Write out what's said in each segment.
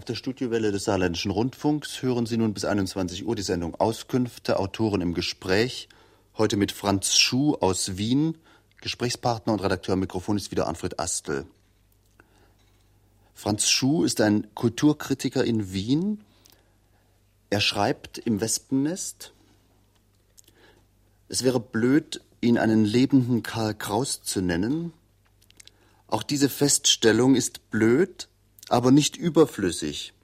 Auf der Studiowelle des Saarländischen Rundfunks hören Sie nun bis 21 Uhr die Sendung Auskünfte, Autoren im Gespräch. Heute mit Franz Schuh aus Wien. Gesprächspartner und Redakteur am Mikrofon ist wieder Anfred Astel. Franz Schuh ist ein Kulturkritiker in Wien. Er schreibt im Wespennest. Es wäre blöd, ihn einen lebenden Karl Kraus zu nennen. Auch diese Feststellung ist blöd, aber nicht überflüssig.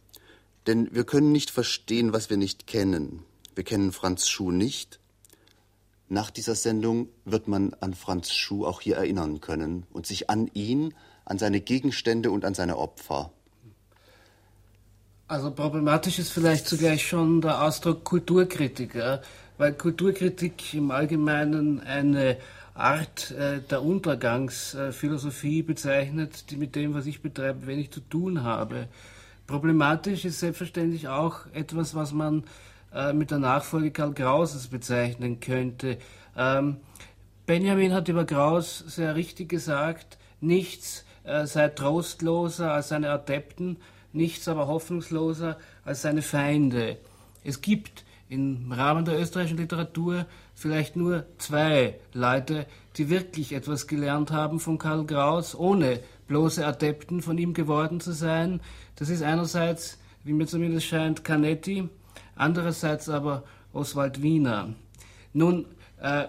Denn wir können nicht verstehen, was wir nicht kennen. Wir kennen Franz Schuh nicht. Nach dieser Sendung wird man an Franz Schuh auch hier erinnern können und sich an ihn, an seine Gegenstände und an seine Opfer. Also problematisch ist vielleicht zugleich schon der Ausdruck Kulturkritiker, weil Kulturkritik im Allgemeinen eine Art äh, der Untergangsphilosophie bezeichnet, die mit dem, was ich betreibe, wenig zu tun habe. Problematisch ist selbstverständlich auch etwas, was man äh, mit der Nachfolge Karl Grauses bezeichnen könnte. Ähm, Benjamin hat über Graus sehr richtig gesagt, nichts äh, sei trostloser als seine Adepten, nichts aber hoffnungsloser als seine Feinde. Es gibt im Rahmen der österreichischen Literatur vielleicht nur zwei Leute, die wirklich etwas gelernt haben von Karl Kraus, ohne bloße Adepten von ihm geworden zu sein. Das ist einerseits, wie mir zumindest scheint, Canetti, andererseits aber Oswald Wiener. Nun, äh,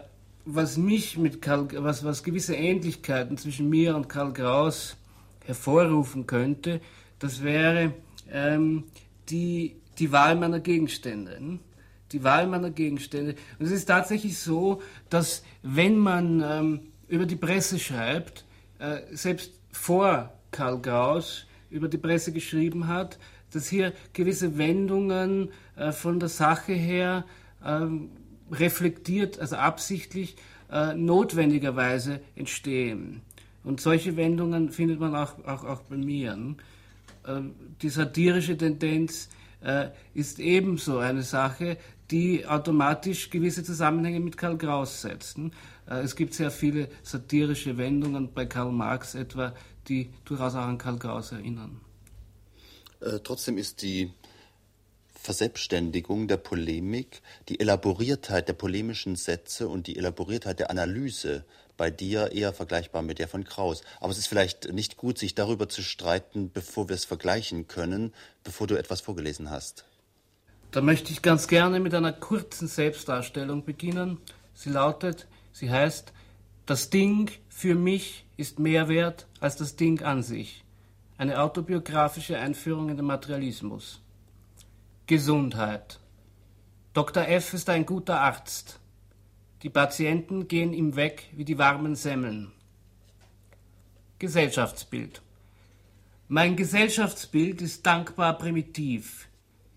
was mich mit Karl, was, was gewisse Ähnlichkeiten zwischen mir und Karl Kraus hervorrufen könnte, das wäre ähm, die, die Wahl meiner Gegenstände. Hm? Die Wahl meiner Gegenstände. Und es ist tatsächlich so, dass wenn man ähm, über die Presse schreibt, äh, selbst vor Karl Graus über die Presse geschrieben hat, dass hier gewisse Wendungen äh, von der Sache her äh, reflektiert, also absichtlich äh, notwendigerweise entstehen. Und solche Wendungen findet man auch, auch, auch bei mir. Äh, die satirische Tendenz äh, ist ebenso eine Sache, die automatisch gewisse Zusammenhänge mit Karl Kraus setzen. Äh, es gibt sehr viele satirische Wendungen bei Karl Marx etwa, die durchaus auch an Karl Kraus erinnern. Äh, trotzdem ist die Verselbstständigung der Polemik, die Elaboriertheit der polemischen Sätze und die Elaboriertheit der Analyse bei dir eher vergleichbar mit der von Kraus. Aber es ist vielleicht nicht gut, sich darüber zu streiten, bevor wir es vergleichen können, bevor du etwas vorgelesen hast. Da möchte ich ganz gerne mit einer kurzen Selbstdarstellung beginnen. Sie lautet, sie heißt, das Ding für mich ist mehr wert als das Ding an sich. Eine autobiografische Einführung in den Materialismus. Gesundheit. Dr. F ist ein guter Arzt. Die Patienten gehen ihm weg wie die warmen Semmeln. Gesellschaftsbild. Mein Gesellschaftsbild ist dankbar primitiv.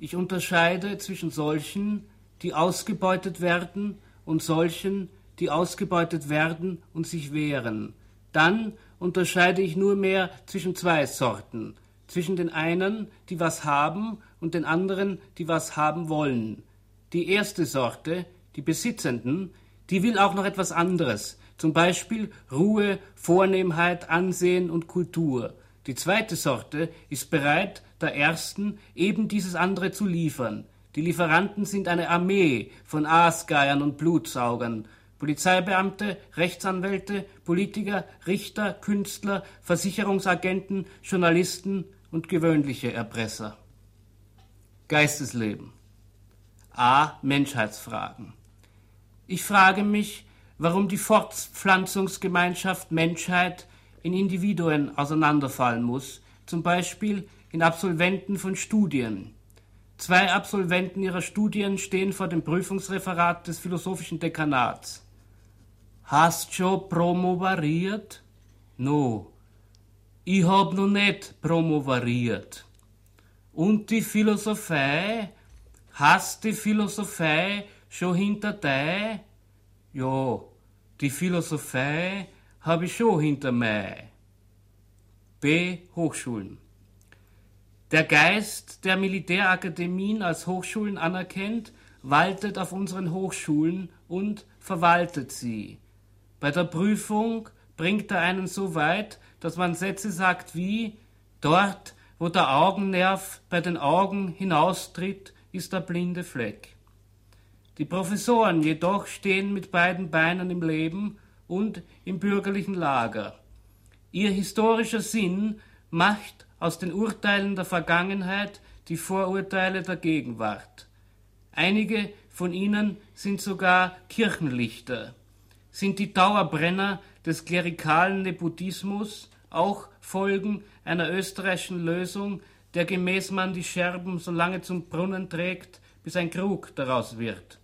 Ich unterscheide zwischen solchen, die ausgebeutet werden, und solchen, die ausgebeutet werden und sich wehren. Dann unterscheide ich nur mehr zwischen zwei Sorten, zwischen den einen, die was haben, und den anderen, die was haben wollen. Die erste Sorte, die Besitzenden, die will auch noch etwas anderes, zum Beispiel Ruhe, Vornehmheit, Ansehen und Kultur. Die zweite Sorte ist bereit, der ersten eben dieses andere zu liefern. Die Lieferanten sind eine Armee von Aasgeiern und Blutsaugern, Polizeibeamte, Rechtsanwälte, Politiker, Richter, Künstler, Versicherungsagenten, Journalisten und gewöhnliche Erpresser. Geistesleben. A. Menschheitsfragen. Ich frage mich, warum die Fortpflanzungsgemeinschaft Menschheit in Individuen auseinanderfallen muss, zum Beispiel in Absolventen von Studien. Zwei Absolventen ihrer Studien stehen vor dem Prüfungsreferat des philosophischen Dekanats. Hast schon promovariert? No. Ich hab noch nicht promovariert. Und die Philosophie? Hast die Philosophie schon hinter dir? Ja, die Philosophie habe ich schon hinter mir. B. Hochschulen. Der Geist der Militärakademien als Hochschulen anerkennt, waltet auf unseren Hochschulen und verwaltet sie. Bei der Prüfung bringt er einen so weit, dass man Sätze sagt wie dort, wo der Augennerv bei den Augen hinaustritt, ist der blinde Fleck. Die Professoren jedoch stehen mit beiden Beinen im Leben und im bürgerlichen Lager. Ihr historischer Sinn macht aus den Urteilen der Vergangenheit die Vorurteile der Gegenwart. Einige von ihnen sind sogar Kirchenlichter, sind die Dauerbrenner des klerikalen Nepotismus, auch Folgen einer österreichischen Lösung, der gemäß man die Scherben so lange zum Brunnen trägt, bis ein Krug daraus wird.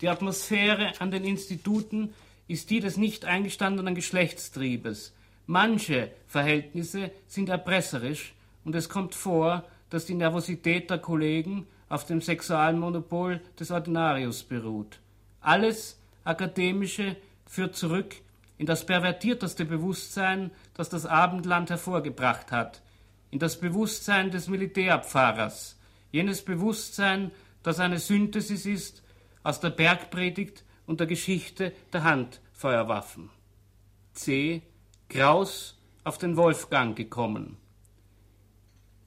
Die Atmosphäre an den Instituten ist die des nicht eingestandenen Geschlechtstriebes. Manche Verhältnisse sind erpresserisch und es kommt vor, dass die Nervosität der Kollegen auf dem Sexualmonopol des Ordinarius beruht. Alles Akademische führt zurück in das pervertierteste Bewusstsein, das das Abendland hervorgebracht hat, in das Bewusstsein des Militärpfarrers, jenes Bewusstsein, das eine Synthesis ist aus der Bergpredigt und der Geschichte der Handfeuerwaffen. C. Kraus auf den Wolfgang gekommen.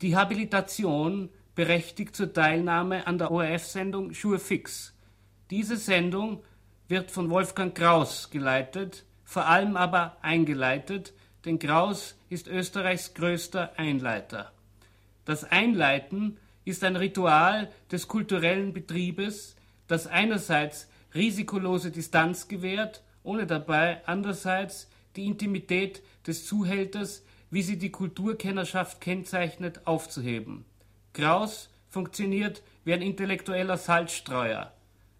Die Habilitation berechtigt zur Teilnahme an der ORF-Sendung Schuhe fix. Diese Sendung wird von Wolfgang Kraus geleitet, vor allem aber eingeleitet, denn Kraus ist Österreichs größter Einleiter. Das Einleiten ist ein Ritual des kulturellen Betriebes, das einerseits risikolose Distanz gewährt, ohne dabei andererseits die Intimität des Zuhälters, wie sie die Kulturkennerschaft kennzeichnet, aufzuheben. Kraus funktioniert wie ein intellektueller Salzstreuer.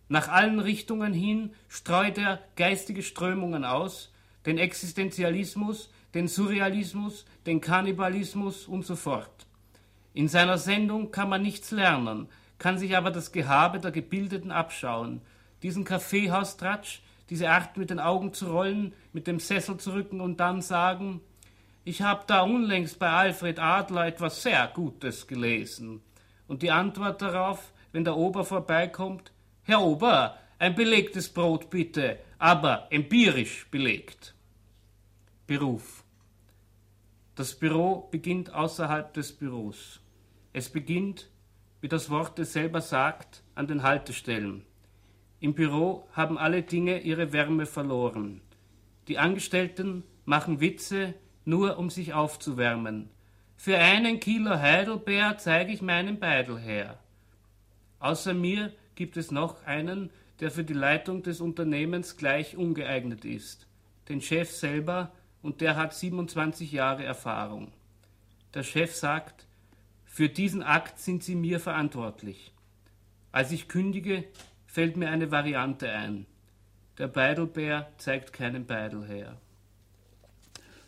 Nach allen Richtungen hin streut er geistige Strömungen aus, den Existenzialismus, den Surrealismus, den Kannibalismus und so fort. In seiner Sendung kann man nichts lernen, kann sich aber das Gehabe der Gebildeten abschauen. Diesen Kaffeehaustratsch, diese Art mit den Augen zu rollen, mit dem Sessel zu rücken und dann sagen, ich habe da unlängst bei Alfred Adler etwas sehr Gutes gelesen. Und die Antwort darauf, wenn der Ober vorbeikommt, Herr Ober, ein belegtes Brot bitte, aber empirisch belegt. Beruf. Das Büro beginnt außerhalb des Büros. Es beginnt, wie das Wort es selber sagt, an den Haltestellen. Im Büro haben alle Dinge ihre Wärme verloren. Die Angestellten machen Witze, nur um sich aufzuwärmen. Für einen Kilo Heidelbeer zeige ich meinen Beidel her. Außer mir gibt es noch einen, der für die Leitung des Unternehmens gleich ungeeignet ist. Den Chef selber, und der hat 27 Jahre Erfahrung. Der Chef sagt, für diesen Akt sind Sie mir verantwortlich. Als ich kündige, fällt mir eine Variante ein. Der Beidelbär zeigt keinen Beidel her.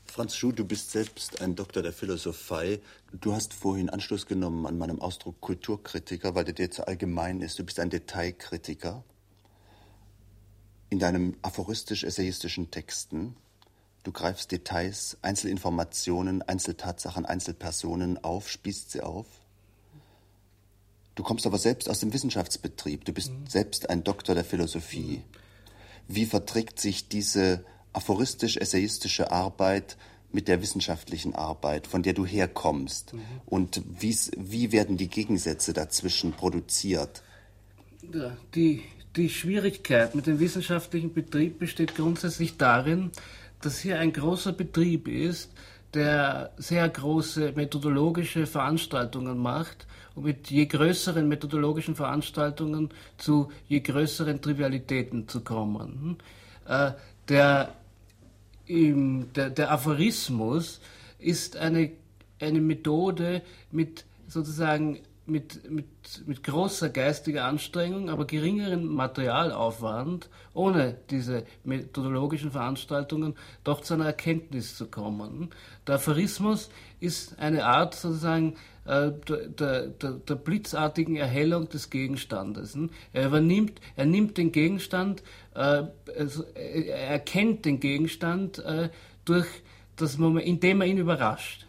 Franz Schuh, du bist selbst ein Doktor der Philosophie. Du hast vorhin Anschluss genommen an meinem Ausdruck Kulturkritiker, weil der dir zu allgemein ist. Du bist ein Detailkritiker. In deinen aphoristisch-essayistischen Texten Du greifst Details, Einzelinformationen, Einzeltatsachen, Einzelpersonen auf, spießt sie auf. Du kommst aber selbst aus dem Wissenschaftsbetrieb. Du bist mhm. selbst ein Doktor der Philosophie. Wie verträgt sich diese aphoristisch-essayistische Arbeit mit der wissenschaftlichen Arbeit, von der du herkommst? Mhm. Und wie werden die Gegensätze dazwischen produziert? Die, die Schwierigkeit mit dem wissenschaftlichen Betrieb besteht grundsätzlich darin, dass hier ein großer Betrieb ist, der sehr große methodologische Veranstaltungen macht mit je größeren methodologischen Veranstaltungen zu je größeren Trivialitäten zu kommen. Äh, der, der, der Aphorismus ist eine, eine Methode mit sozusagen mit, mit, mit großer geistiger Anstrengung, aber geringeren Materialaufwand, ohne diese methodologischen Veranstaltungen, doch zu einer Erkenntnis zu kommen. Der Aphorismus ist eine Art sozusagen äh, der, der, der, blitzartigen Erhellung des Gegenstandes. Er übernimmt, er nimmt den Gegenstand, äh, also, er erkennt den Gegenstand äh, durch das Moment, indem er ihn überrascht.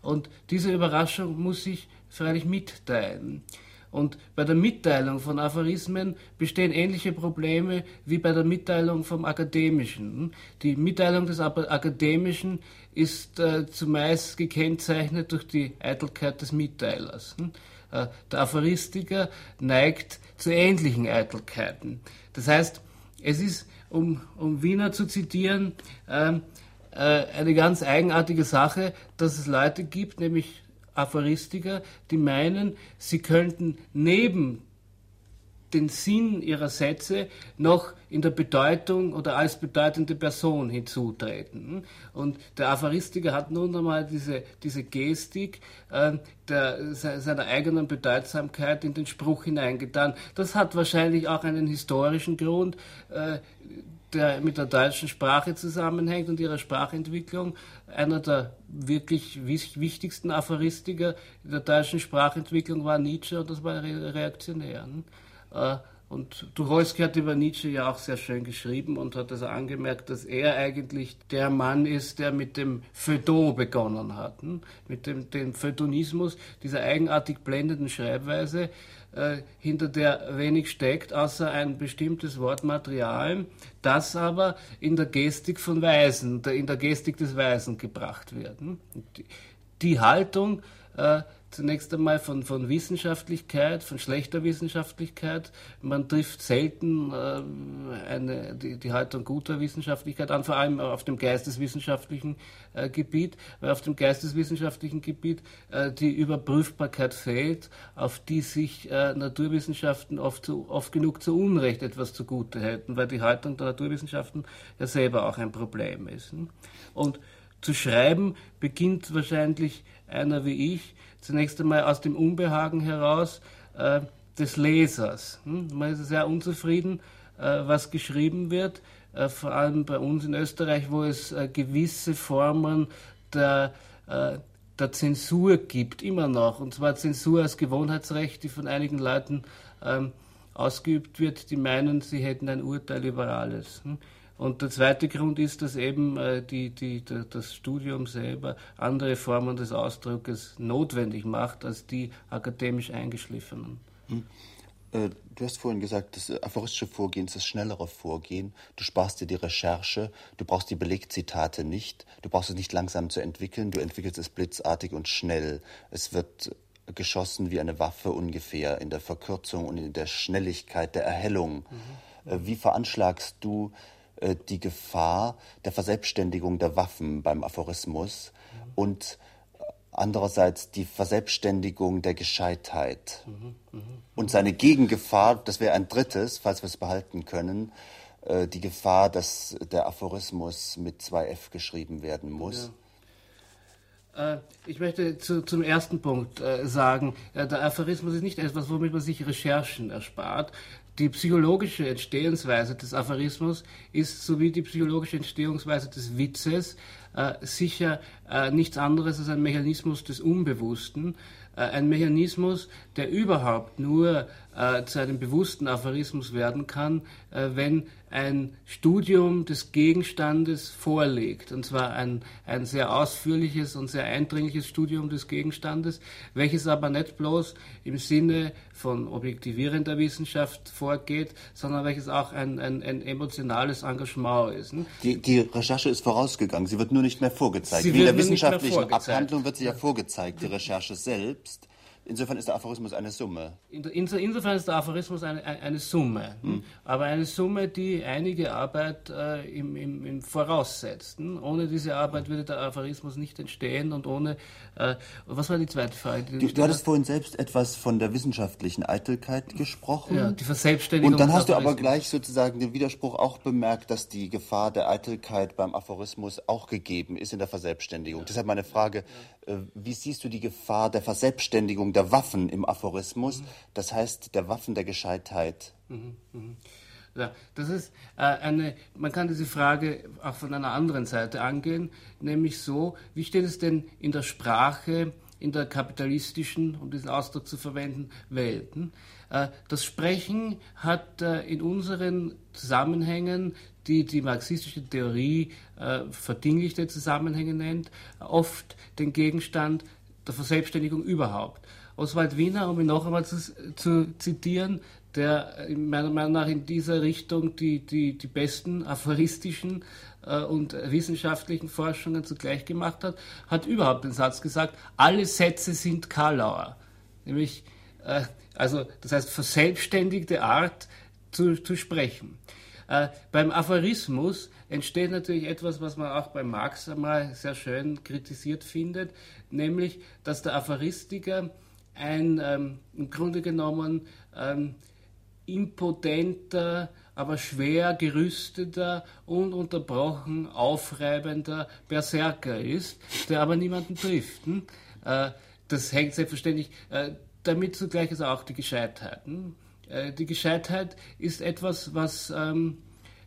Und diese Überraschung muss sich freilich mitteilen. Und bei der Mitteilung von Aphorismen bestehen ähnliche Probleme wie bei der Mitteilung vom Akademischen. Die Mitteilung des Akademischen ist äh, zumeist gekennzeichnet durch die Eitelkeit des Mitteilers. Äh, der Aphoristiker neigt zu ähnlichen Eitelkeiten. Das heißt, es ist, um, um Wiener zu zitieren, äh, äh, eine ganz eigenartige Sache, dass es Leute gibt, nämlich Aphoristiker, die meinen, sie könnten neben den Sinn ihrer Sätze noch in der Bedeutung oder als bedeutende Person hinzutreten. Und der Aphoristiker hat nun einmal diese, diese Gestik äh, der, seiner eigenen Bedeutsamkeit in den Spruch hineingetan. Das hat wahrscheinlich auch einen historischen Grund. Äh, der mit der deutschen Sprache zusammenhängt und ihrer Sprachentwicklung. Einer der wirklich wichtigsten Aphoristiker der deutschen Sprachentwicklung war Nietzsche und das war reaktionär. Äh, und Tucholsky hat über Nietzsche ja auch sehr schön geschrieben und hat also angemerkt, dass er eigentlich der Mann ist, der mit dem Feuilleton begonnen hat. Hm? Mit dem, dem Feuilletonismus, dieser eigenartig blendenden Schreibweise, äh, hinter der wenig steckt, außer ein bestimmtes Wortmaterial, das aber in der Gestik von Weisen, in der Gestik des Weisen gebracht wird. Hm? Die, die Haltung, äh, zunächst einmal von, von Wissenschaftlichkeit, von schlechter Wissenschaftlichkeit. Man trifft selten äh, eine, die, die Haltung guter Wissenschaftlichkeit an, vor allem auf dem geisteswissenschaftlichen äh, Gebiet, weil auf dem geisteswissenschaftlichen Gebiet äh, die Überprüfbarkeit fehlt, auf die sich äh, Naturwissenschaften oft, zu, oft genug zu Unrecht etwas zugute hätten, weil die Haltung der Naturwissenschaften ja selber auch ein Problem ist. Und zu schreiben beginnt wahrscheinlich einer wie ich, zunächst einmal aus dem Unbehagen heraus äh, des Lesers. Hm? Man ist sehr unzufrieden, äh, was geschrieben wird, äh, vor allem bei uns in Österreich, wo es äh, gewisse Formen der, äh, der Zensur gibt, immer noch. Und zwar Zensur als Gewohnheitsrecht, die von einigen Leuten ähm, ausgeübt wird, die meinen, sie hätten ein Urteil über alles. Hm? Und der zweite Grund ist, dass eben äh, die, die, das Studium selber andere Formen des Ausdruckes notwendig macht als die akademisch eingeschliffenen. Hm. Äh, du hast vorhin gesagt, das aphoristische Vorgehen ist das schnellere Vorgehen. Du sparst dir die Recherche, du brauchst die Belegzitate nicht, du brauchst es nicht langsam zu entwickeln, du entwickelst es blitzartig und schnell. Es wird geschossen wie eine Waffe ungefähr in der Verkürzung und in der Schnelligkeit der Erhellung. Mhm. Äh, wie veranschlagst du die Gefahr der Verselbstständigung der Waffen beim Aphorismus mhm. und andererseits die Verselbstständigung der Gescheitheit. Mhm, mh, und seine Gegengefahr, das wäre ein drittes, falls wir es behalten können, äh, die Gefahr, dass der Aphorismus mit zwei F geschrieben werden muss. Ja. Äh, ich möchte zu, zum ersten Punkt äh, sagen, der Aphorismus ist nicht etwas, womit man sich Recherchen erspart, die psychologische Entstehungsweise des Aphorismus ist, sowie die psychologische Entstehungsweise des Witzes, äh, sicher äh, nichts anderes als ein Mechanismus des Unbewussten, äh, ein Mechanismus, der überhaupt nur äh, zu einem bewussten Aphorismus werden kann, äh, wenn ein Studium des Gegenstandes vorliegt, und zwar ein, ein sehr ausführliches und sehr eindringliches Studium des Gegenstandes, welches aber nicht bloß im Sinne von objektivierender Wissenschaft vorgeht, sondern welches auch ein, ein, ein emotionales Engagement ist. Ne? Die, die, Recherche ist vorausgegangen, sie wird nur nicht mehr vorgezeigt. Sie Wie in der wissenschaftlichen Abhandlung wird sie ja vorgezeigt, die Recherche selbst. Insofern ist der Aphorismus eine Summe. Insofern ist der Aphorismus eine, eine Summe. Hm. Aber eine Summe, die einige Arbeit äh, im, im, im voraussetzt. Ohne diese Arbeit würde der Aphorismus nicht entstehen und ohne. Äh, was war die zweite Frage? Die du, du hattest vorhin selbst etwas von der wissenschaftlichen Eitelkeit gesprochen. Ja, die Verselbstständigung. Und dann hast du aber gleich sozusagen den Widerspruch auch bemerkt, dass die Gefahr der Eitelkeit beim Aphorismus auch gegeben ist in der Verselbstständigung. Ja. Deshalb meine Frage, äh, wie siehst du die Gefahr der Verselbstständigung der Waffen im Aphorismus, mhm. das heißt der Waffen der Gescheitheit. Mhm. Mhm. Ja, das ist äh, eine, man kann diese Frage auch von einer anderen Seite angehen, nämlich so, wie steht es denn in der Sprache, in der kapitalistischen, um diesen Ausdruck zu verwenden, Welten? Äh, das Sprechen hat äh, in unseren Zusammenhängen, die die marxistische Theorie äh, verdinglichte Zusammenhänge nennt, oft den Gegenstand der Verselbstständigung überhaupt. Oswald Wiener, um ihn noch einmal zu, zu zitieren, der meiner Meinung nach in dieser Richtung die, die, die besten aphoristischen äh, und wissenschaftlichen Forschungen zugleich gemacht hat, hat überhaupt den Satz gesagt, alle Sätze sind Karlauer. Nämlich, äh, also das heißt verselbstständigte Art zu, zu sprechen. Äh, beim Aphorismus entsteht natürlich etwas, was man auch bei Marx einmal sehr schön kritisiert findet, nämlich, dass der Aphoristiker ein ähm, im Grunde genommen ähm, impotenter, aber schwer gerüsteter, ununterbrochen aufreibender Berserker ist, der aber niemanden trifft. Hm? Äh, das hängt selbstverständlich äh, damit zugleich ist auch die Gescheitheit. Hm? Äh, die Gescheitheit ist etwas, was ähm,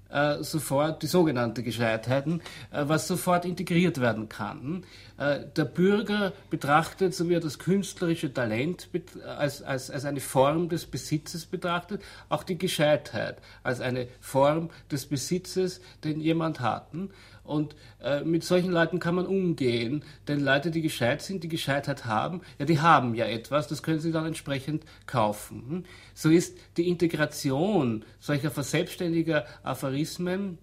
äh, sofort, die sogenannte Gescheitheiten, äh, was sofort integriert werden kann. Äh, der Bürger betrachtet, so wie er das künstlerische Talent als, als, als eine Form des Besitzes betrachtet, auch die Gescheitheit als eine Form des Besitzes, den jemand hat. Und äh, mit solchen Leuten kann man umgehen, denn Leute, die gescheit sind, die Gescheitheit haben, ja, die haben ja etwas, das können sie dann entsprechend kaufen. Hm? So ist die Integration solcher verselbstständiger Aphorismen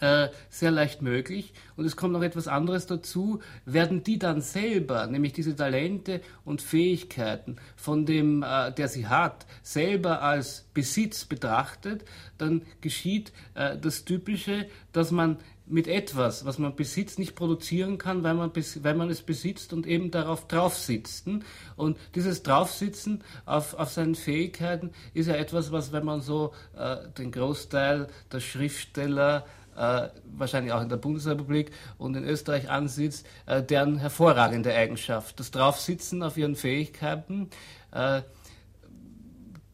äh, sehr leicht möglich. Und es kommt noch etwas anderes dazu. Werden die dann selber, nämlich diese Talente und Fähigkeiten, von dem, äh, der sie hat, selber als Besitz betrachtet, dann geschieht äh, das Typische, dass man mit etwas, was man besitzt, nicht produzieren kann, weil man, weil man es besitzt und eben darauf draufsitzen. Und dieses Draufsitzen auf, auf seinen Fähigkeiten ist ja etwas, was, wenn man so äh, den Großteil der Schriftsteller äh, wahrscheinlich auch in der Bundesrepublik und in Österreich ansieht, äh, deren hervorragende Eigenschaft. Das Draufsitzen auf ihren Fähigkeiten, äh,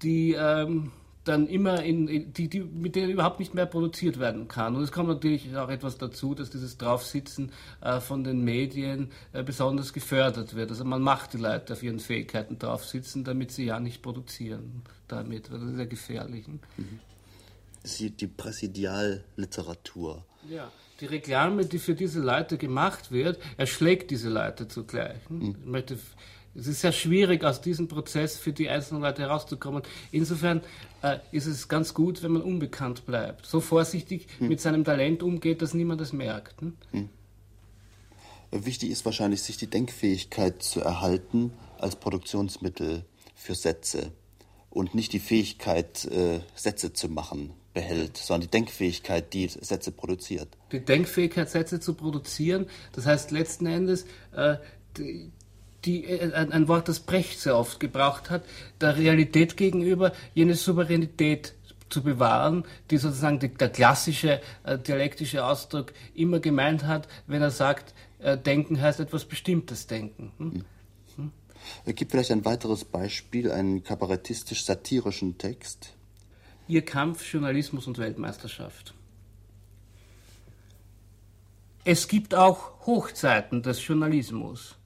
die ähm, dann immer in, die, die, mit denen überhaupt nicht mehr produziert werden kann. Und es kommt natürlich auch etwas dazu, dass dieses Draufsitzen äh, von den Medien äh, besonders gefördert wird. Also man macht die Leute auf ihren Fähigkeiten draufsitzen, damit sie ja nicht produzieren damit. Das ist ja gefährlich. Mhm. Die Präsidialliteratur. Ja, die Reklame, die für diese Leute gemacht wird, erschlägt diese Leute zugleich. Ich möchte es ist sehr schwierig, aus diesem Prozess für die einzelnen Leute herauszukommen. Insofern äh, ist es ganz gut, wenn man unbekannt bleibt. So vorsichtig hm. mit seinem Talent umgeht, dass niemand es merkt. Hm? Hm. Wichtig ist wahrscheinlich, sich die Denkfähigkeit zu erhalten als Produktionsmittel für Sätze und nicht die Fähigkeit, äh, Sätze zu machen, behält, sondern die Denkfähigkeit, die Sätze produziert. Die Denkfähigkeit, Sätze zu produzieren, das heißt letzten Endes, äh, die, die, äh, ein, Wort, das Brecht sehr oft gebraucht hat, der Realität gegenüber jene Souveränität zu bewahren, die sozusagen die, der klassische äh, dialektische Ausdruck immer gemeint hat, wenn er sagt, äh, Denken heißt etwas Bestimmtes denken. Hm? Hm. hm? Es gibt vielleicht ein weiteres Beispiel, einen kabarettistisch-satirischen Text. Ihr Kampf, Journalismus und Weltmeisterschaft. Es gibt auch Hochzeiten des Journalismus.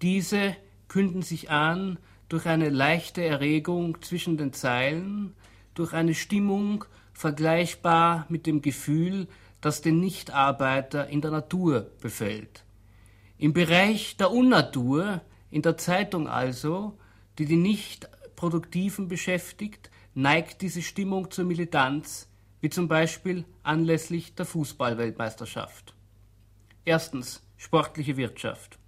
Diese künden sich an durch eine leichte Erregung zwischen den Zeilen, durch eine Stimmung vergleichbar mit dem Gefühl, das den Nichtarbeiter in der Natur befällt. Im Bereich der Unnatur, in der Zeitung also, die die Nichtproduktiven beschäftigt, neigt diese Stimmung zur Militanz, wie zum Beispiel anlässlich der Fußballweltmeisterschaft. Erstens sportliche Wirtschaft.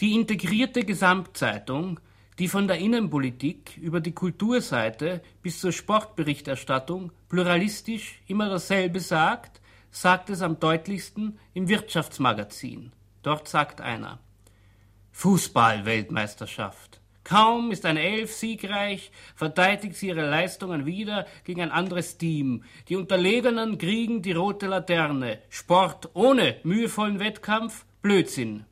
Die integrierte Gesamtzeitung, die von der Innenpolitik über die Kulturseite bis zur Sportberichterstattung pluralistisch immer dasselbe sagt, sagt es am deutlichsten im Wirtschaftsmagazin. Dort sagt einer Fußball-Weltmeisterschaft. Kaum ist eine Elf siegreich, verteidigt sie ihre Leistungen wieder gegen ein anderes Team. Die Unterlegenen kriegen die rote Laterne. Sport ohne mühevollen Wettkampf, Blödsinn.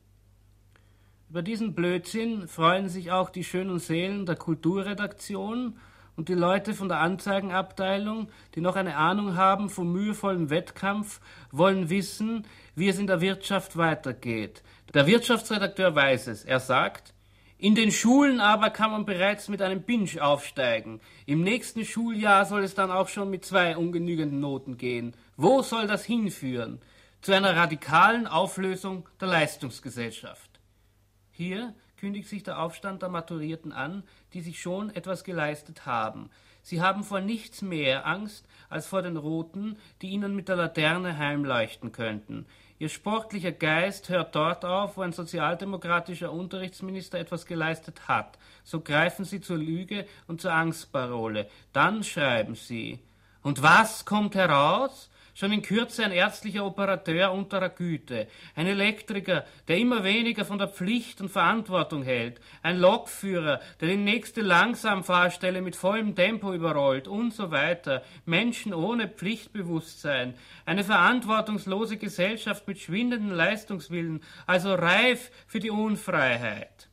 Über diesen Blödsinn freuen sich auch die schönen Seelen der Kulturredaktion und die Leute von der Anzeigenabteilung, die noch eine Ahnung haben vom mühevollen Wettkampf, wollen wissen, wie es in der Wirtschaft weitergeht. Der Wirtschaftsredakteur weiß es. Er sagt, in den Schulen aber kann man bereits mit einem Binge aufsteigen. Im nächsten Schuljahr soll es dann auch schon mit zwei ungenügenden Noten gehen. Wo soll das hinführen? Zu einer radikalen Auflösung der Leistungsgesellschaft. Hier kündigt sich der Aufstand der Maturierten an, die sich schon etwas geleistet haben. Sie haben vor nichts mehr Angst als vor den Roten, die ihnen mit der Laterne heimleuchten könnten. Ihr sportlicher Geist hört dort auf, wo ein sozialdemokratischer Unterrichtsminister etwas geleistet hat. So greifen sie zur Lüge und zur Angstparole. Dann schreiben sie. Und was kommt heraus? Schon in Kürze ein ärztlicher Operateur unterer Güte, ein Elektriker, der immer weniger von der Pflicht und Verantwortung hält, ein Lokführer, der die nächste Langsamfahrstelle mit vollem Tempo überrollt und so weiter, Menschen ohne Pflichtbewusstsein, eine verantwortungslose Gesellschaft mit schwindenden Leistungswillen, also reif für die Unfreiheit.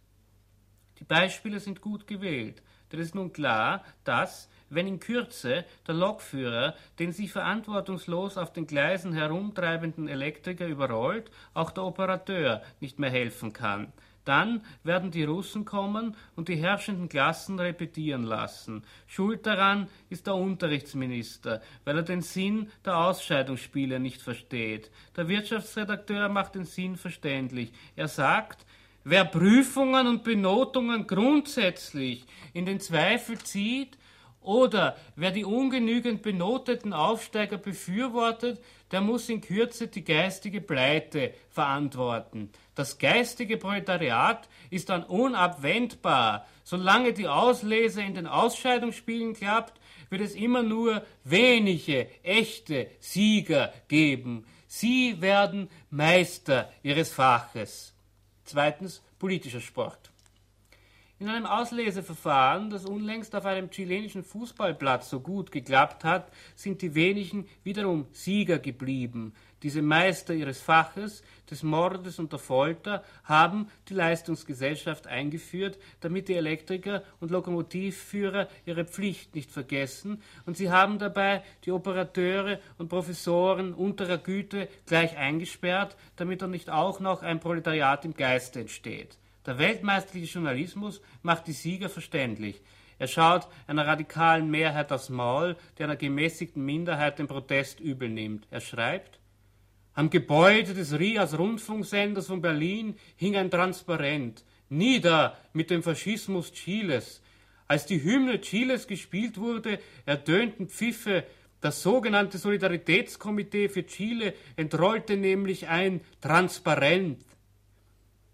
Die Beispiele sind gut gewählt, denn es ist nun klar, dass, wenn in Kürze der Lokführer den sich verantwortungslos auf den Gleisen herumtreibenden Elektriker überrollt, auch der Operateur nicht mehr helfen kann. Dann werden die Russen kommen und die herrschenden Klassen repetieren lassen. Schuld daran ist der Unterrichtsminister, weil er den Sinn der Ausscheidungsspiele nicht versteht. Der Wirtschaftsredakteur macht den Sinn verständlich. Er sagt, wer Prüfungen und Benotungen grundsätzlich in den Zweifel zieht, oder wer die ungenügend benoteten Aufsteiger befürwortet, der muss in Kürze die geistige Pleite verantworten. Das geistige Proletariat ist dann unabwendbar. Solange die Auslese in den Ausscheidungsspielen klappt, wird es immer nur wenige echte Sieger geben. Sie werden Meister ihres Faches. Zweitens politischer Sport. In einem Ausleseverfahren, das unlängst auf einem chilenischen Fußballplatz so gut geklappt hat, sind die wenigen wiederum Sieger geblieben. Diese Meister ihres Faches, des Mordes und der Folter, haben die Leistungsgesellschaft eingeführt, damit die Elektriker und Lokomotivführer ihre Pflicht nicht vergessen, und sie haben dabei die Operateure und Professoren unterer Güte gleich eingesperrt, damit dann nicht auch noch ein Proletariat im Geiste entsteht. Der weltmeisterliche Journalismus macht die Sieger verständlich. Er schaut einer radikalen Mehrheit aufs Maul, die einer gemäßigten Minderheit den Protest übel nimmt. Er schreibt, am Gebäude des RIAS Rundfunksenders von Berlin hing ein Transparent. Nieder mit dem Faschismus Chiles. Als die Hymne Chiles gespielt wurde, erdönten Pfiffe. Das sogenannte Solidaritätskomitee für Chile entrollte nämlich ein Transparent.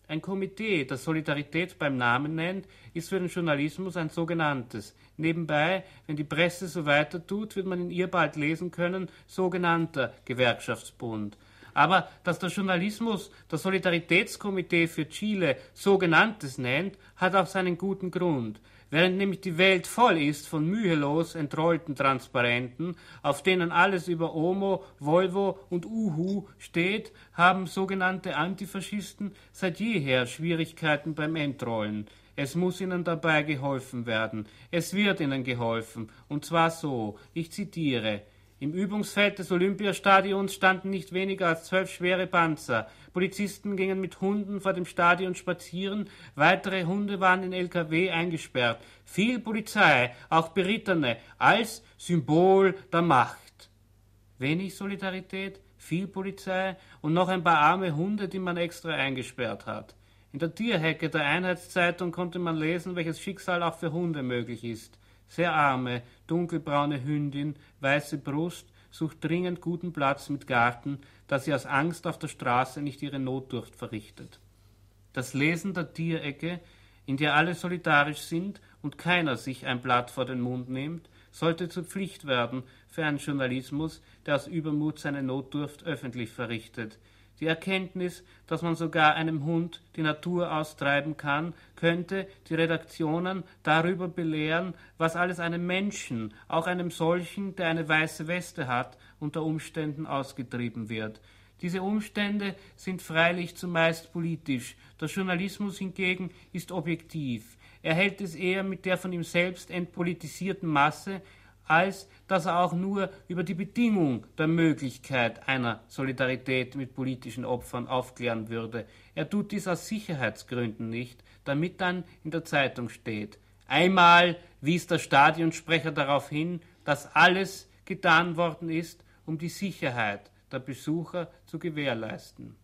Ein Komitee, das Solidarität beim Namen nennt, ist für den Journalismus ein sogenanntes. Nebenbei, wenn die Presse so weiter tut, wird man in ihr bald lesen können, sogenannter Gewerkschaftsbund. Aber dass der Journalismus das Solidaritätskomitee für Chile sogenanntes nennt, hat auch seinen guten Grund. Während nämlich die Welt voll ist von mühelos entrollten Transparenten, auf denen alles über Omo, Volvo und Uhu steht, haben sogenannte Antifaschisten seit jeher Schwierigkeiten beim Entrollen. Es muss ihnen dabei geholfen werden. Es wird ihnen geholfen. Und zwar so, ich zitiere, im Übungsfeld des Olympiastadions standen nicht weniger als zwölf schwere Panzer. Polizisten gingen mit Hunden vor dem Stadion spazieren, weitere Hunde waren in LKW eingesperrt. Viel Polizei, auch Berittene, als Symbol der Macht. Wenig Solidarität, viel Polizei und noch ein paar arme Hunde, die man extra eingesperrt hat. In der Tierhecke der Einheitszeitung konnte man lesen, welches Schicksal auch für Hunde möglich ist. Sehr arme, dunkelbraune Hündin, weiße Brust, sucht dringend guten Platz mit Garten, da sie aus Angst auf der Straße nicht ihre Notdurft verrichtet. Das Lesen der Tierecke, in der alle solidarisch sind und keiner sich ein Blatt vor den Mund nimmt, sollte zur Pflicht werden für einen Journalismus, der aus Übermut seine Notdurft öffentlich verrichtet, die Erkenntnis, dass man sogar einem Hund die Natur austreiben kann, könnte die Redaktionen darüber belehren, was alles einem Menschen, auch einem solchen, der eine weiße Weste hat, unter Umständen ausgetrieben wird. Diese Umstände sind freilich zumeist politisch, der Journalismus hingegen ist objektiv. Er hält es eher mit der von ihm selbst entpolitisierten Masse, als dass er auch nur über die Bedingung der Möglichkeit einer Solidarität mit politischen Opfern aufklären würde. Er tut dies aus Sicherheitsgründen nicht, damit dann in der Zeitung steht. Einmal wies der Stadionsprecher darauf hin, dass alles getan worden ist, um die Sicherheit der Besucher zu gewährleisten.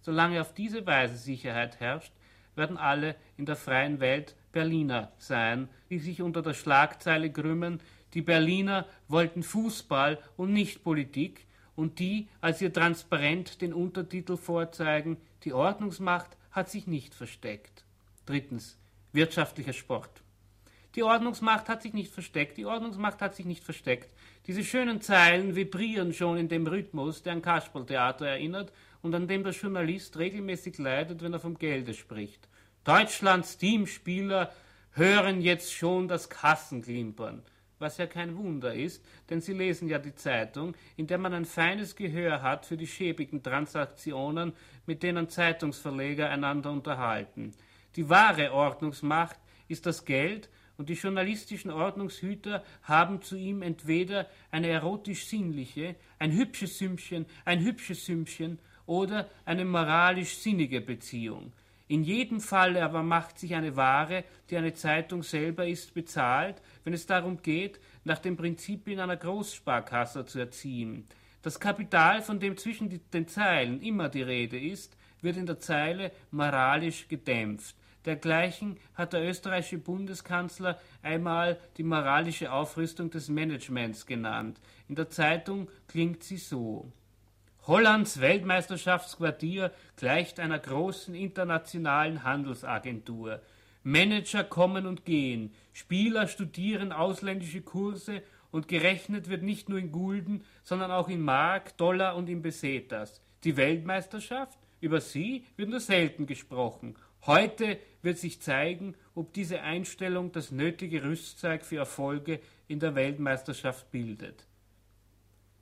Solange auf diese Weise Sicherheit herrscht, werden alle in der freien Welt Berliner sein, die sich unter der Schlagzeile krümmen, die Berliner wollten Fußball und nicht Politik, und die als ihr Transparent den Untertitel vorzeigen, die Ordnungsmacht hat sich nicht versteckt. Drittens, wirtschaftlicher Sport. Die Ordnungsmacht hat sich nicht versteckt, die Ordnungsmacht hat sich nicht versteckt. Diese schönen Zeilen vibrieren schon in dem Rhythmus, der an Kasperltheater erinnert und an dem der Journalist regelmäßig leidet, wenn er vom Gelde spricht. Deutschlands Teamspieler hören jetzt schon das Kassenklimpern was ja kein Wunder ist, denn Sie lesen ja die Zeitung, in der man ein feines Gehör hat für die schäbigen Transaktionen, mit denen Zeitungsverleger einander unterhalten. Die wahre Ordnungsmacht ist das Geld, und die journalistischen Ordnungshüter haben zu ihm entweder eine erotisch-sinnliche, ein hübsches Sümmchen, ein hübsches Sümmchen oder eine moralisch-sinnige Beziehung. In jedem Fall aber macht sich eine Ware, die eine Zeitung selber ist, bezahlt, wenn es darum geht, nach den Prinzipien einer Großsparkasse zu erziehen. Das Kapital, von dem zwischen den Zeilen immer die Rede ist, wird in der Zeile moralisch gedämpft. Dergleichen hat der österreichische Bundeskanzler einmal die moralische Aufrüstung des Managements genannt. In der Zeitung klingt sie so. Hollands Weltmeisterschaftsquartier gleicht einer großen internationalen Handelsagentur. Manager kommen und gehen, Spieler studieren ausländische Kurse und gerechnet wird nicht nur in Gulden, sondern auch in Mark, Dollar und in Besetas. Die Weltmeisterschaft? Über sie wird nur selten gesprochen. Heute wird sich zeigen, ob diese Einstellung das nötige Rüstzeug für Erfolge in der Weltmeisterschaft bildet.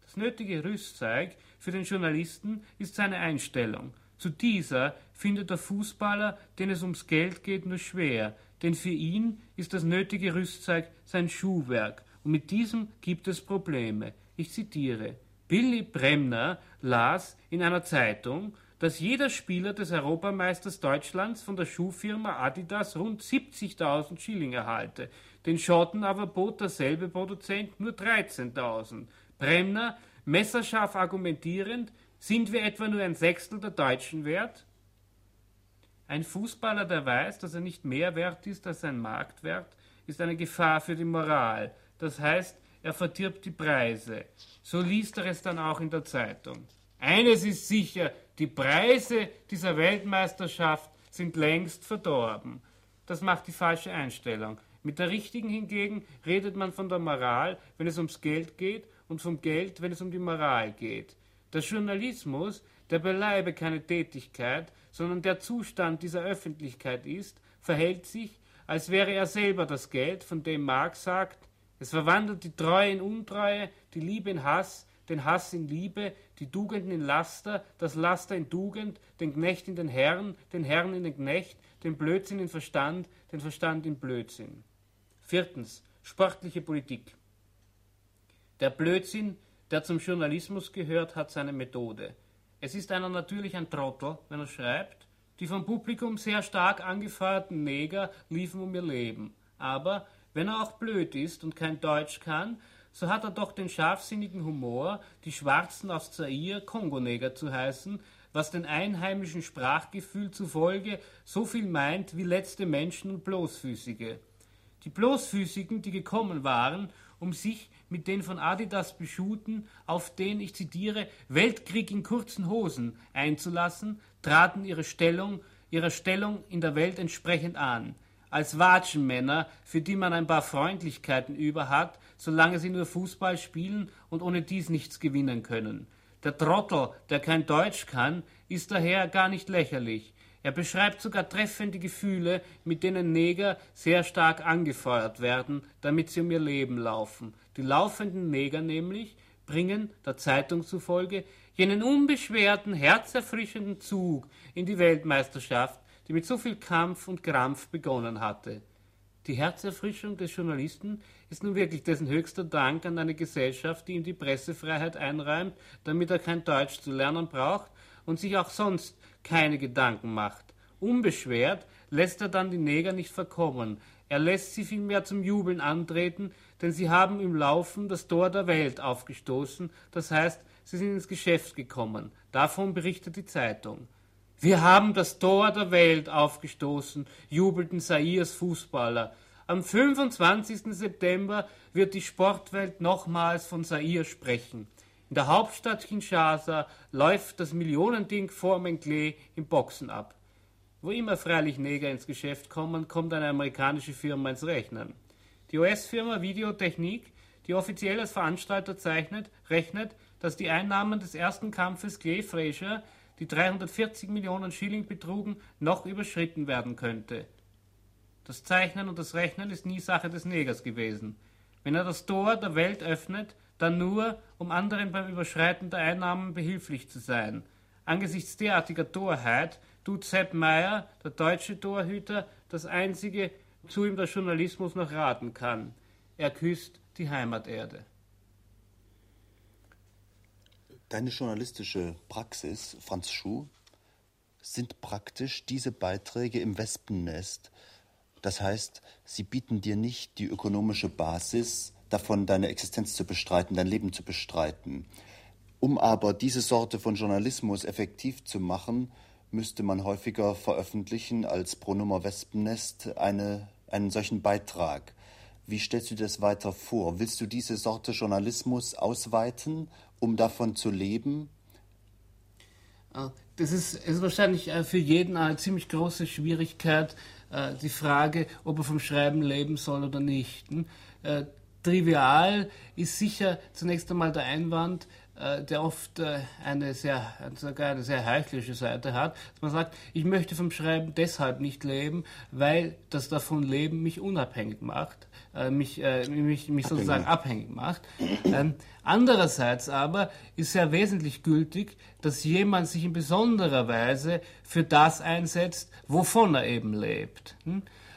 Das nötige Rüstzeug für den Journalisten ist seine Einstellung. Zu dieser findet der Fußballer, den es ums Geld geht, nur schwer, denn für ihn ist das nötige Rüstzeug sein Schuhwerk, und mit diesem gibt es Probleme. Ich zitiere Billy Bremner las in einer Zeitung, dass jeder Spieler des Europameisters Deutschlands von der Schuhfirma Adidas rund 70.000 Schilling erhalte. Den Schotten aber bot derselbe Produzent nur 13.000. Bremner Messerscharf argumentierend, sind wir etwa nur ein Sechstel der Deutschen wert? Ein Fußballer, der weiß, dass er nicht mehr wert ist als sein Marktwert, ist eine Gefahr für die Moral. Das heißt, er verdirbt die Preise. So liest er es dann auch in der Zeitung. Eines ist sicher, die Preise dieser Weltmeisterschaft sind längst verdorben. Das macht die falsche Einstellung. Mit der richtigen hingegen redet man von der Moral, wenn es ums Geld geht und vom Geld, wenn es um die Moral geht. Der Journalismus, der beileibe keine Tätigkeit, sondern der Zustand dieser Öffentlichkeit ist, verhält sich, als wäre er selber das Geld, von dem Marx sagt, es verwandelt die Treue in Untreue, die Liebe in Hass, den Hass in Liebe, die Tugenden in Laster, das Laster in Tugend, den Knecht in den Herrn, den Herrn in den Knecht, den Blödsinn in Verstand, den Verstand in Blödsinn. Viertens. Sportliche Politik. Der Blödsinn, der zum Journalismus gehört, hat seine Methode. Es ist einer natürlich ein Trottel, wenn er schreibt, die vom Publikum sehr stark angefeuerten Neger liefen um ihr Leben. Aber wenn er auch blöd ist und kein Deutsch kann, so hat er doch den scharfsinnigen Humor, die Schwarzen aus Zaire Kongoneger zu heißen, was den einheimischen Sprachgefühl zufolge so viel meint wie letzte Menschen und Bloßfüßige. Die Bloßfüßigen, die gekommen waren, um sich mit den von Adidas beschuhten, auf den, ich zitiere, Weltkrieg in kurzen Hosen einzulassen, traten ihre Stellung, ihrer Stellung in der Welt entsprechend an. Als Watschenmänner, für die man ein paar Freundlichkeiten über hat, solange sie nur Fußball spielen und ohne dies nichts gewinnen können. Der Trottel, der kein Deutsch kann, ist daher gar nicht lächerlich. Er beschreibt sogar treffende Gefühle, mit denen Neger sehr stark angefeuert werden, damit sie um ihr Leben laufen. Die laufenden Neger nämlich bringen, der Zeitung zufolge, jenen unbeschwerten, herzerfrischenden Zug in die Weltmeisterschaft, die mit so viel Kampf und Krampf begonnen hatte. Die Herzerfrischung des Journalisten ist nun wirklich dessen höchster Dank an eine Gesellschaft, die ihm die Pressefreiheit einräumt, damit er kein Deutsch zu lernen braucht und sich auch sonst keine Gedanken macht. Unbeschwert lässt er dann die Neger nicht verkommen. Er lässt sie vielmehr zum Jubeln antreten, denn sie haben im Laufen das Tor der Welt aufgestoßen, das heißt, sie sind ins Geschäft gekommen. Davon berichtet die Zeitung. Wir haben das Tor der Welt aufgestoßen, jubelten Sairs Fußballer. Am 25. September wird die Sportwelt nochmals von Sair sprechen. In der Hauptstadt Kinshasa läuft das Millionending vor Menklee im Boxen ab. Wo immer freilich Neger ins Geschäft kommen, kommt eine amerikanische Firma ins Rechnen. Die US-Firma Videotechnik, die offiziell als Veranstalter zeichnet, rechnet, dass die Einnahmen des ersten Kampfes Clay Frazier, die 340 Millionen Schilling betrugen, noch überschritten werden könnte. Das Zeichnen und das Rechnen ist nie Sache des Negers gewesen. Wenn er das Tor der Welt öffnet, dann nur, um anderen beim Überschreiten der Einnahmen behilflich zu sein. Angesichts derartiger Torheit tut Sepp Meyer, der deutsche Torhüter, das einzige, zu ihm der Journalismus noch raten kann. Er küsst die Heimaterde. Deine journalistische Praxis, Franz Schuh, sind praktisch diese Beiträge im Wespennest, das heißt, sie bieten dir nicht die ökonomische Basis, davon deine Existenz zu bestreiten, dein Leben zu bestreiten. Um aber diese Sorte von Journalismus effektiv zu machen, müsste man häufiger veröffentlichen als pro Nummer Wespennest eine, einen solchen Beitrag. Wie stellst du das weiter vor? Willst du diese Sorte Journalismus ausweiten, um davon zu leben? Ah, das ist, ist wahrscheinlich äh, für jeden eine ziemlich große Schwierigkeit, äh, die Frage, ob er vom Schreiben leben soll oder nicht. Hm? Trivial ist sicher zunächst einmal der Einwand, äh, der oft äh, eine sehr, sogar eine sehr heuchlerische Seite hat, dass man sagt, ich möchte vom Schreiben deshalb nicht leben, weil das davon Leben mich unabhängig macht, äh, mich, mich, mich sozusagen abhängig macht. Ähm, andererseits aber ist sehr wesentlich gültig, dass jemand sich in besonderer Weise für das einsetzt, wovon er eben lebt.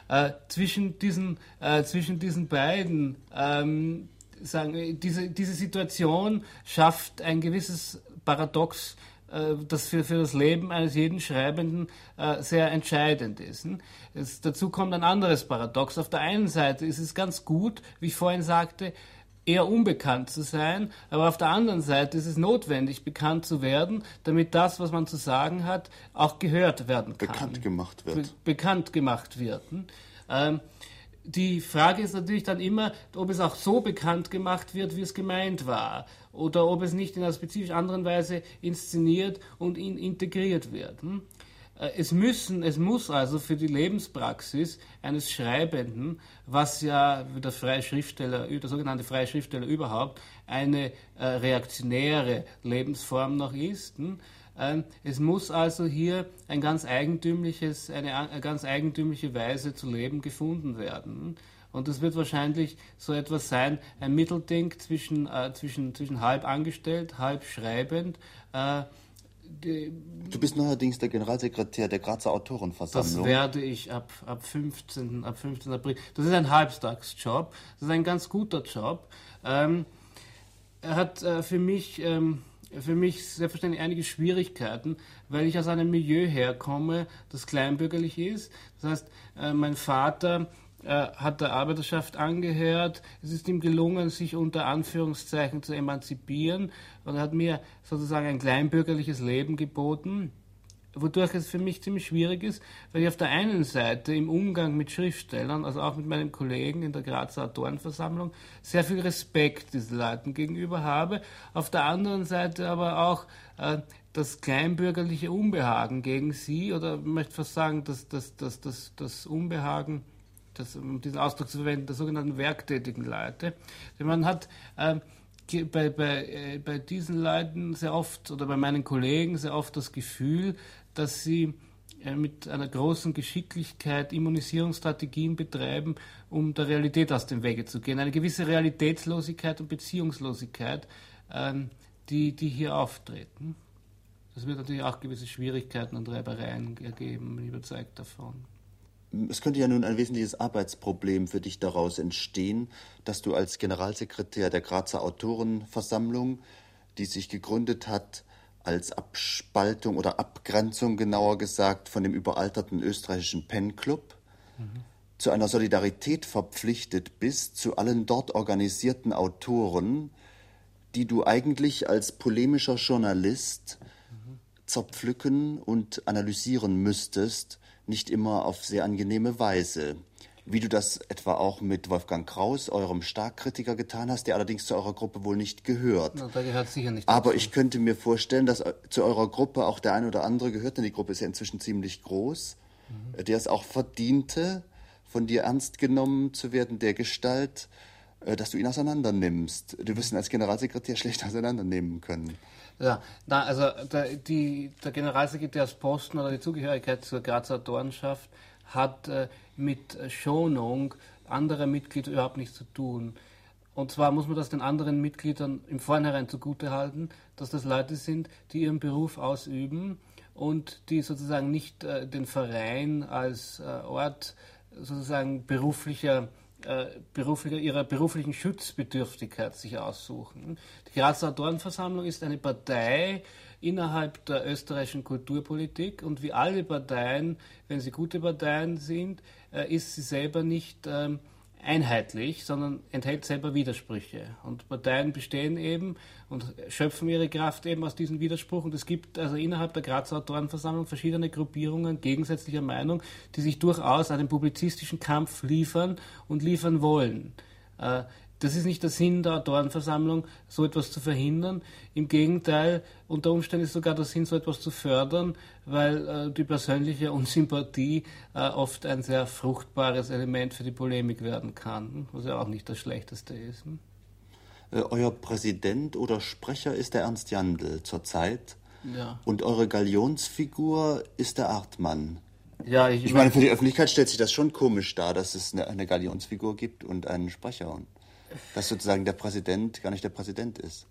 Äh, zwischen, diesen, äh, zwischen diesen beiden ähm, sagen, diese, diese Situation schafft ein gewisses Paradox, äh, das für, für das Leben eines jeden Schreibenden äh, sehr entscheidend ist. Hm? Es, dazu kommt ein anderes Paradox. Auf der einen Seite ist es ganz gut, wie ich vorhin sagte, eher unbekannt zu sein, aber auf der anderen Seite ist es notwendig, bekannt zu werden, damit das, was man zu sagen hat, auch gehört werden kann. Bekannt gemacht wird. Be bekannt gemacht wird. Hm? Ähm, die Frage ist natürlich dann immer, ob es auch so bekannt gemacht wird, wie es gemeint war, oder ob es nicht in einer spezifisch anderen Weise inszeniert und in integriert wird. Hm? Äh, es müssen, es muss also für die Lebenspraxis eines Schreibenden, was ja der freie Schriftsteller, der sogenannte freie Schriftsteller überhaupt, eine äh, reaktionäre Lebensform noch ist, hm? ähm, es muss also hier ein ganz eigentümliches, eine, eine ganz eigentümliche Weise zu leben gefunden werden. Hm? Und das wird wahrscheinlich so etwas sein, ein Mittelding zwischen, äh, zwischen, zwischen halb angestellt, halb schreibend, äh, Du bist neuerdings der Generalsekretär der Grazer Autorenversammlung. Das werde ich ab, ab, 15, ab 15. April. Das ist ein Halbtagsjob. Das ist ein ganz guter Job. Ähm, er hat äh, für mich. Ähm, für mich selbstverständlich einige Schwierigkeiten, weil ich aus einem Milieu herkomme, das kleinbürgerlich ist. Das heißt, äh, mein Vater äh, hat der Arbeiterschaft angehört. Es ist ihm gelungen, sich unter Anführungszeichen zu emanzipieren und er hat mir sozusagen ein kleinbürgerliches Leben geboten, wodurch es für mich ziemlich schwierig ist, weil ich auf der einen Seite im Umgang mit Schriftstellern, also auch mit meinen Kollegen in der Grazer Autorenversammlung, sehr viel Respekt diesen Leuten gegenüber habe, auf der anderen Seite aber auch äh, das kleinbürgerliche Unbehagen gegen sie, oder ich möchte fast sagen, dass das, das, das, das Unbehagen das, um diesen Ausdruck zu verwenden, der sogenannten werktätigen Leute. Denn man hat äh, bei, bei, äh, bei diesen Leuten sehr oft oder bei meinen Kollegen sehr oft das Gefühl, dass sie äh, mit einer großen Geschicklichkeit Immunisierungsstrategien betreiben, um der Realität aus dem Wege zu gehen. Eine gewisse Realitätslosigkeit und Beziehungslosigkeit, ähm, die, die hier auftreten. Das wird natürlich auch gewisse Schwierigkeiten und Reibereien ergeben, bin ich überzeugt davon. Es könnte ja nun ein wesentliches Arbeitsproblem für dich daraus entstehen, dass du als Generalsekretär der Grazer Autorenversammlung, die sich gegründet hat als Abspaltung oder Abgrenzung genauer gesagt von dem überalterten österreichischen Pen Club, mhm. zu einer Solidarität verpflichtet bist zu allen dort organisierten Autoren, die du eigentlich als polemischer Journalist zerpflücken und analysieren müsstest, nicht immer auf sehr angenehme Weise. Wie du das etwa auch mit Wolfgang Kraus, eurem Starkkritiker, getan hast, der allerdings zu eurer Gruppe wohl nicht gehört. Na, da gehört sicher nicht Aber dazu. ich könnte mir vorstellen, dass zu eurer Gruppe auch der eine oder andere gehört, denn die Gruppe ist ja inzwischen ziemlich groß, mhm. der es auch verdiente, von dir ernst genommen zu werden, der Gestalt, äh, dass du ihn auseinander nimmst. Du wirst ihn als Generalsekretär schlecht auseinandernehmen können. Ja, na, also der, die, der Generalsekretärsposten oder die Zugehörigkeit zur Grazer Dornschaft hat äh, mit Schonung anderer Mitglieder überhaupt nichts zu tun. Und zwar muss man das den anderen Mitgliedern im Vornherein zugutehalten, dass das Leute sind, die ihren Beruf ausüben und die sozusagen nicht äh, den Verein als äh, Ort sozusagen beruflicher beruflicher, ihrer beruflichen Schutzbedürftigkeit sich aussuchen. Die Grazer Autorenversammlung ist eine Partei innerhalb der österreichischen Kulturpolitik und wie alle Parteien, wenn sie gute Parteien sind, äh, ist sie selber nicht ähm, einheitlich, sondern enthält selber Widersprüche. Und Parteien bestehen eben und schöpfen ihre Kraft eben aus diesem Widerspruch. Und es gibt also innerhalb der Grazer Autorenversammlung verschiedene Gruppierungen gegensätzlicher Meinung, die sich durchaus einen publizistischen Kampf liefern und liefern wollen. Das ist nicht der Sinn der Autorenversammlung, so etwas zu verhindern. Im Gegenteil, unter Umständen ist sogar der Sinn, so etwas zu fördern, weil äh, die persönliche Unsympathie äh, oft ein sehr fruchtbares Element für die Polemik werden kann, was ja auch nicht das Schlechteste ist. Hm? Äh, euer Präsident oder Sprecher ist der Ernst Jandl zurzeit. Ja. Und eure Galionsfigur ist der Artmann. Ja, ich, ich meine, für die Öffentlichkeit stellt sich das schon komisch dar, dass es eine, eine Galionsfigur gibt und einen Sprecher dass sozusagen der Präsident gar nicht der Präsident ist.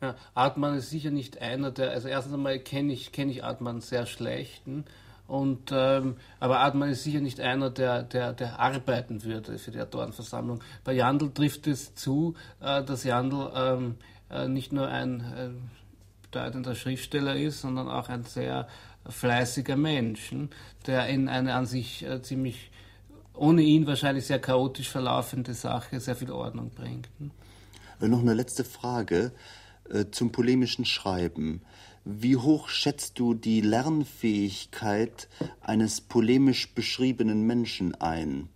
Ja, Artmann ist sicher nicht einer der, also erstens einmal kenne ich, kenn ich Artmann sehr schlechten. Und, ähm, aber Artmann ist sicher nicht einer, der, der, der arbeiten würde für die Autorenversammlung. Bei Jandl trifft es zu, äh, dass Jandl ähm, äh, nicht nur ein äh, bedeutender Schriftsteller ist, sondern auch ein sehr fleißiger Mensch, der in eine an sich äh, ziemlich ohne ihn wahrscheinlich sehr chaotisch verlaufende Sache sehr viel Ordnung bringt. Äh, noch eine letzte Frage äh, zum polemischen Schreiben. Wie hoch schätzt du die Lernfähigkeit eines polemisch beschriebenen Menschen ein?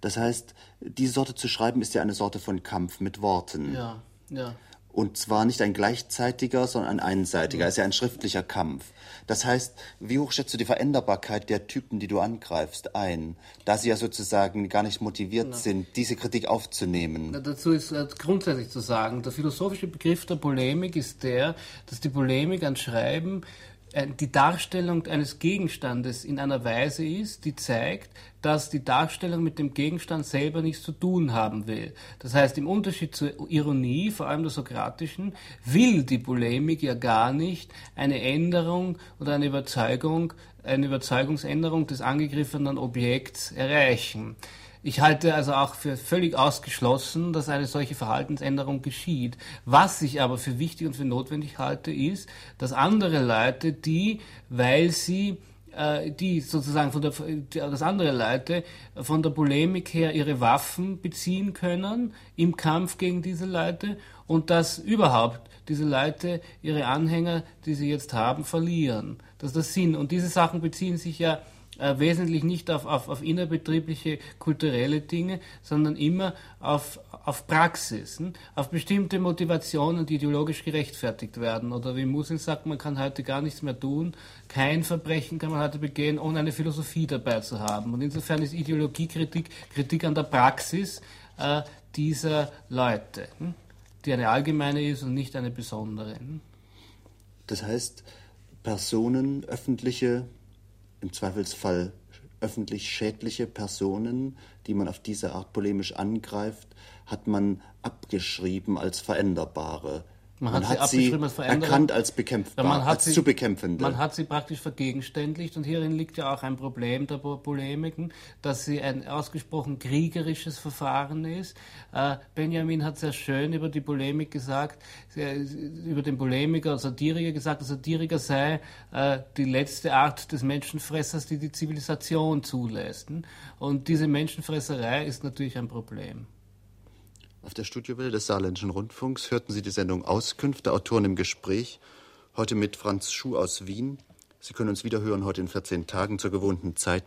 Das heißt, diese Sorte zu schreiben ist ja eine Sorte von Kampf mit Worten. Ja, ja. Und zwar nicht ein gleichzeitiger, sondern ein einseitiger. Es ist ja ein schriftlicher Kampf. Das heißt, wie hoch schätzt du die Veränderbarkeit der Typen, die du angreifst, ein, da sie ja sozusagen gar nicht motiviert Na. sind, diese Kritik aufzunehmen? Na, dazu ist äh, grundsätzlich zu sagen, der philosophische Begriff der Polemik ist der, dass die Polemik ein Schreiben die Darstellung eines Gegenstandes in einer Weise ist, die zeigt, dass die Darstellung mit dem Gegenstand selber nichts zu tun haben will. Das heißt, im Unterschied zur Ironie, vor allem der sokratischen, will die Polemik ja gar nicht eine Änderung oder eine Überzeugung, eine Überzeugungsänderung des angegriffenen Objekts erreichen. Ich halte also auch für völlig ausgeschlossen, dass eine solche Verhaltensänderung geschieht. Was ich aber für wichtig und für notwendig halte, ist, dass andere Leute, die, weil sie äh, die sozusagen von der, das andere Leute von der Polemik her ihre Waffen beziehen können im Kampf gegen diese Leute und dass überhaupt diese Leute ihre Anhänger, die sie jetzt haben, verlieren. Das ist der Sinn. Und diese Sachen beziehen sich ja äh, wesentlich nicht auf, auf, auf innerbetriebliche kulturelle Dinge, sondern immer auf, auf Praxis, hm? auf bestimmte Motivationen, die ideologisch gerechtfertigt werden. Oder wie Musil sagt, man kann heute gar nichts mehr tun, kein Verbrechen kann man heute begehen, ohne eine Philosophie dabei zu haben. Und insofern ist Ideologiekritik Kritik an der Praxis äh, dieser Leute, hm? die eine allgemeine ist und nicht eine besondere. Hm? Das heißt, Personen, öffentliche im Zweifelsfall öffentlich schädliche Personen, die man auf diese Art polemisch angreift, hat man abgeschrieben als veränderbare. Man, man hat, hat, sie, als erkannt als bekämpfbar, man als sie, zu bekämpfende. Man hat sie praktisch vergegenständlicht und hierin liegt ja auch ein Problem der Polemiken, dass sie ein ausgesprochen kriegerisches Verfahren ist. Äh, Benjamin hat sehr schön über die Polemik gesagt, über den Polemiker, Satiriker gesagt, der Satiriker sei äh, die letzte Art des Menschenfressers, die die Zivilisation zulässt. Und diese Menschenfresserei ist natürlich ein Problem. Auf der Studiowelle des Saarländischen Rundfunks hörten Sie die Sendung Auskünfte, Autoren im Gespräch. Heute mit Franz Schuh aus Wien. Sie können uns wieder hören heute in 14 Tagen zur gewohnten Zeit.